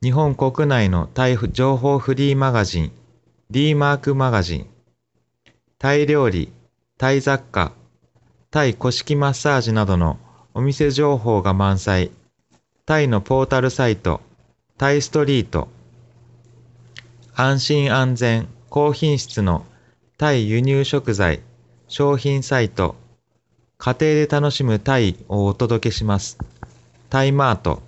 日本国内のタイ情報フリーマガジン D マークマガジンタイ料理、タイ雑貨、タイ古式マッサージなどのお店情報が満載。タイのポータルサイト、タイストリート。安心安全、高品質のタイ輸入食材、商品サイト。家庭で楽しむタイをお届けします。タイマート。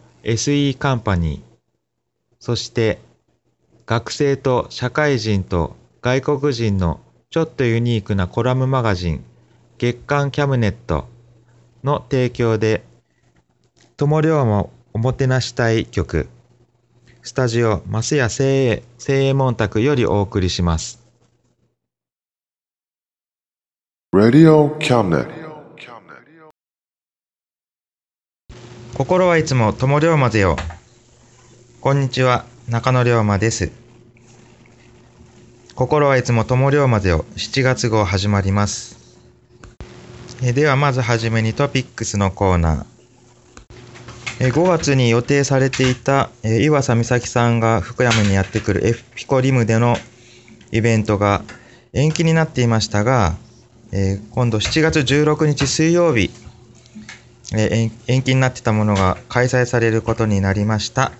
SE カンパニーそして学生と社会人と外国人のちょっとユニークなコラムマガジン月刊キャムネットの提供で友良もおもてなしたい曲スタジオ増谷精鋭精鋭門宅よりお送りします。Radio Cabinet. 心はいつも友龍馬ぜよ。こんにちは、中野龍馬です。心はいつも友龍馬ぜよ。7月号始まります。えではまずはじめにトピックスのコーナー。え5月に予定されていた、え岩佐美咲さんが福山にやってくるエフピコリムでのイベントが延期になっていましたが、え今度7月16日水曜日、えー延期になってたものが開催されることになりました。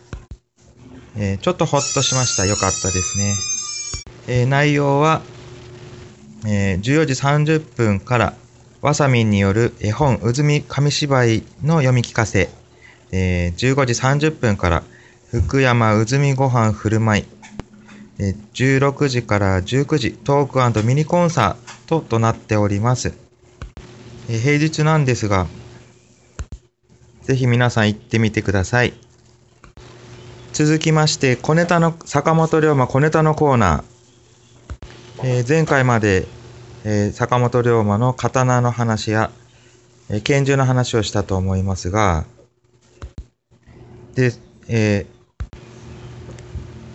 えちょっとほっとしました。よかったですね。え内容は、え14時30分からわさみんによる絵本うずみ紙芝居の読み聞かせ、え15時30分から福山うずみご飯振る舞い、え16時から19時トークミニコンサートとなっております。え平日なんですが、ぜひ皆さん行ってみてください。続きまして、小ネタの、坂本龍馬小ネタのコーナー。えー前回まで、えー坂本龍馬の刀の話や、えー拳銃の話をしたと思いますが、で、え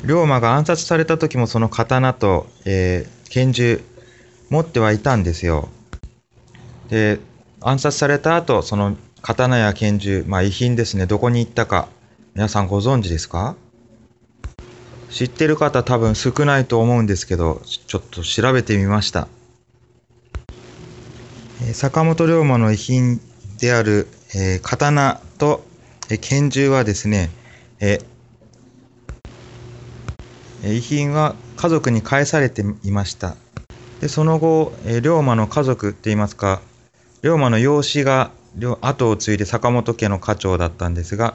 ー龍馬が暗殺された時もその刀と、えー拳銃持ってはいたんですよ。で、暗殺された後、その刀や拳銃、まあ遺品ですね、どこに行ったか、皆さんご存知ですか？知ってる方多分少ないと思うんですけど、ちょっと調べてみました。坂本龍馬の遺品である、えー刀と、えー拳銃はですね、えー遺品は家族に返されていました。で、その後、えー龍馬の家族って言いますか、龍馬の養子が後を継いで坂本家の家長だったんですが、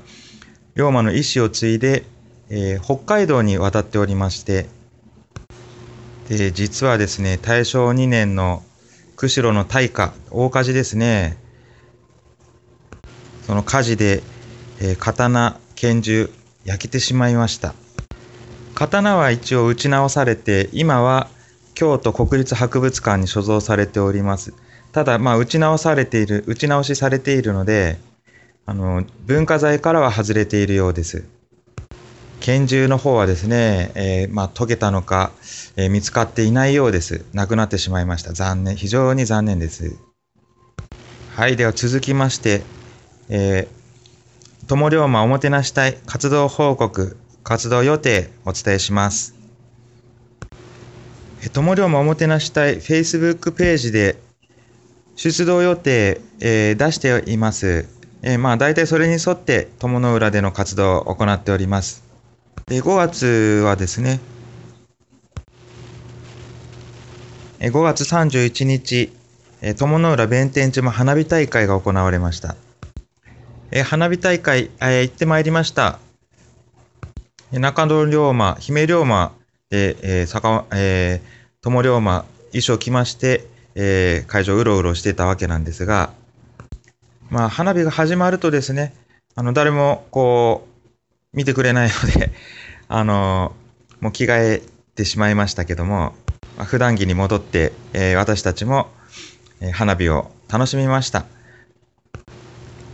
龍馬の意思を継いで、えー北海道に渡っておりまして、で、実はですね、大正2年の釧路の大火、大火事ですね。その火事で、えー刀、拳銃、焼けてしまいました。刀は一応打ち直されて、今は京都国立博物館に所蔵されております。ただ、まあ、打ち直されている、打ち直しされているので、あの、文化財からは外れているようです。拳銃の方はですね、えーまあ、溶けたのか、えー見つかっていないようです。なくなってしまいました。残念。非常に残念です。はい。では続きまして、えー、友龍馬おもてなし隊活動報告、活動予定お伝えします。友龍馬おもてなし隊 Facebook ページで出動予定、えー出しています。えー、まあ大体それに沿って友の浦での活動を行っております。で5月はですね、5月31日、え友の浦弁天島花火大会が行われました。え花火大会、え行ってまいりました。中野龍馬、姫龍馬で、えー、坂、えー、友龍馬、衣装着まして、えー、会場うろうろしてたわけなんですが、まあ、花火が始まるとですね、あの、誰も、こう、見てくれないので あの、もう着替えてしまいましたけども、まあ、普段着に戻って、えー、私たちも、えー、花火を楽しみました。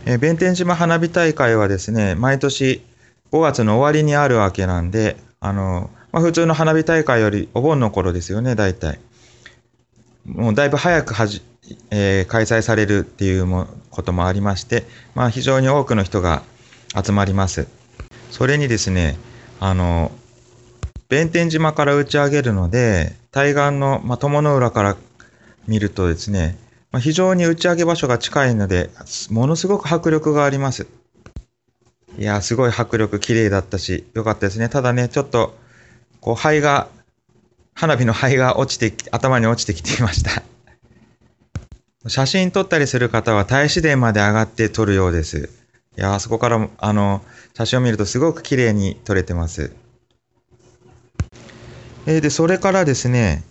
えー、弁天島花火大会はですね、毎年5月の終わりにあるわけなんで、あの、まあ、普通の花火大会よりお盆の頃ですよね、大体。もうだいぶ早くはじ、えー、開催されるっていうもこともありまして、まあ、非常に多くの人が集まります。それにですね、あの、弁天島から打ち上げるので、対岸の、まあ、友の浦から見るとですね、まあ、非常に打ち上げ場所が近いので、ものすごく迫力があります。いや、すごい迫力綺麗だったし、よかったですね。ただね、ちょっと、こう、灰が花火の灰が落ちて、頭に落ちてきていました。写真撮ったりする方は大使殿まで上がって撮るようです。いやあそこから、あの、写真を見るとすごく綺麗に撮れてます。えー、で、それからですね、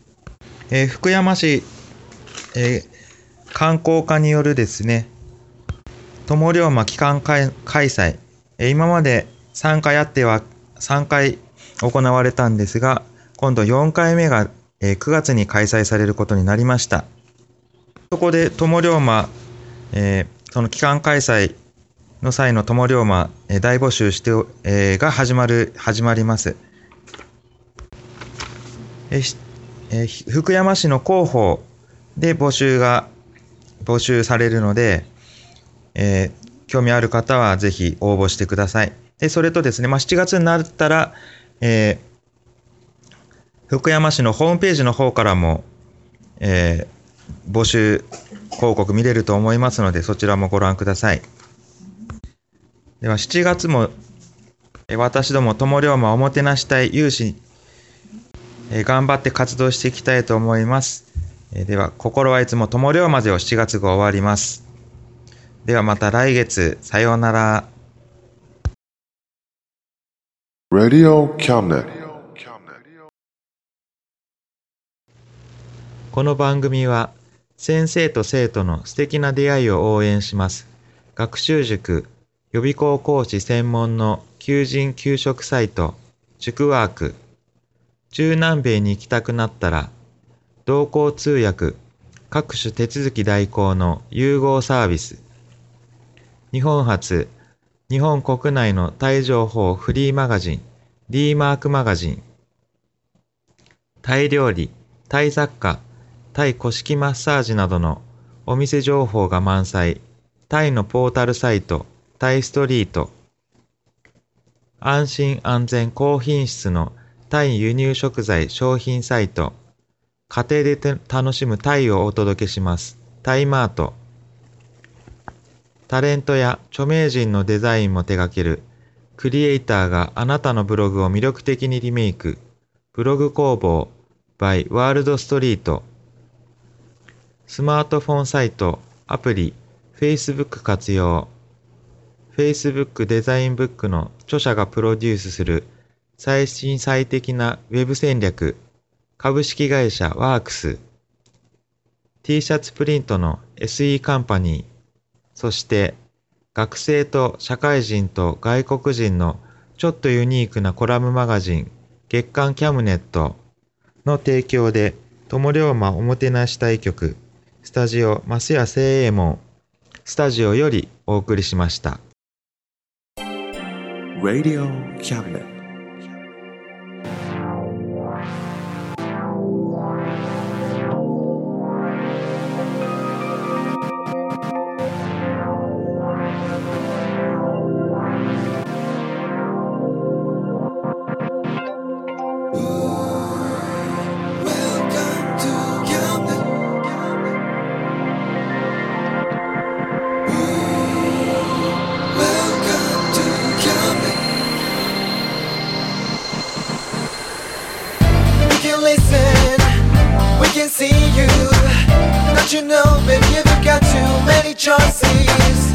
えー、福山市、えー、観光課によるですね、友龍馬期間開催、え今まで3回あっては、3回行われたんですが、今度4回目が9月に開催されることになりました。そこで友龍馬、え、その期間開催の際の友龍馬、え、大募集して、え、が始まる、始まります。ええ、福山市の広報で募集が、募集されるので、えー、興味ある方はぜひ応募してください。で、それとですね、まあ、7月になったら、え、福山市のホームページの方からも、えー、募集広告見れると思いますので、そちらもご覧ください。では、7月も、私ども友龍馬おもてなし隊有志、えー、頑張って活動していきたいと思います。えー、では、心はいつも友龍馬ぜを7月号終わります。ではまた来月、さようなら。Radio Cabinet この番組は先生と生徒の素敵な出会いを応援します。学習塾予備校講師専門の求人・給食サイト塾ワーク中南米に行きたくなったら同行通訳各種手続き代行の融合サービス日本初日本国内のタイ情報フリーマガジン D マークマガジンタイ料理タイ雑貨タイ古式マッサージなどのお店情報が満載、タイのポータルサイト、タイストリート、安心安全高品質のタイ輸入食材商品サイト、家庭で楽しむタイをお届けします。タイマート。タレントや著名人のデザインも手掛けるクリエイターがあなたのブログを魅力的にリメイク。ブログ工房 by ワールドストリート。スマートフォンサイト、アプリ、Facebook 活用。Facebook デザインブックの著者がプロデュースする最新最適な Web 戦略。株式会社ワークス。T シャツプリントの SE カンパニー。そして学生と社会人と外国人のちょっとユニークなコラムマガジン月刊キャムネットの提供で友龍馬おもてなし対局スタジオ増谷聖右衛門スタジオよりお送りしました。Radio Cabinet see you. Don't you know, baby, you've got too many choices.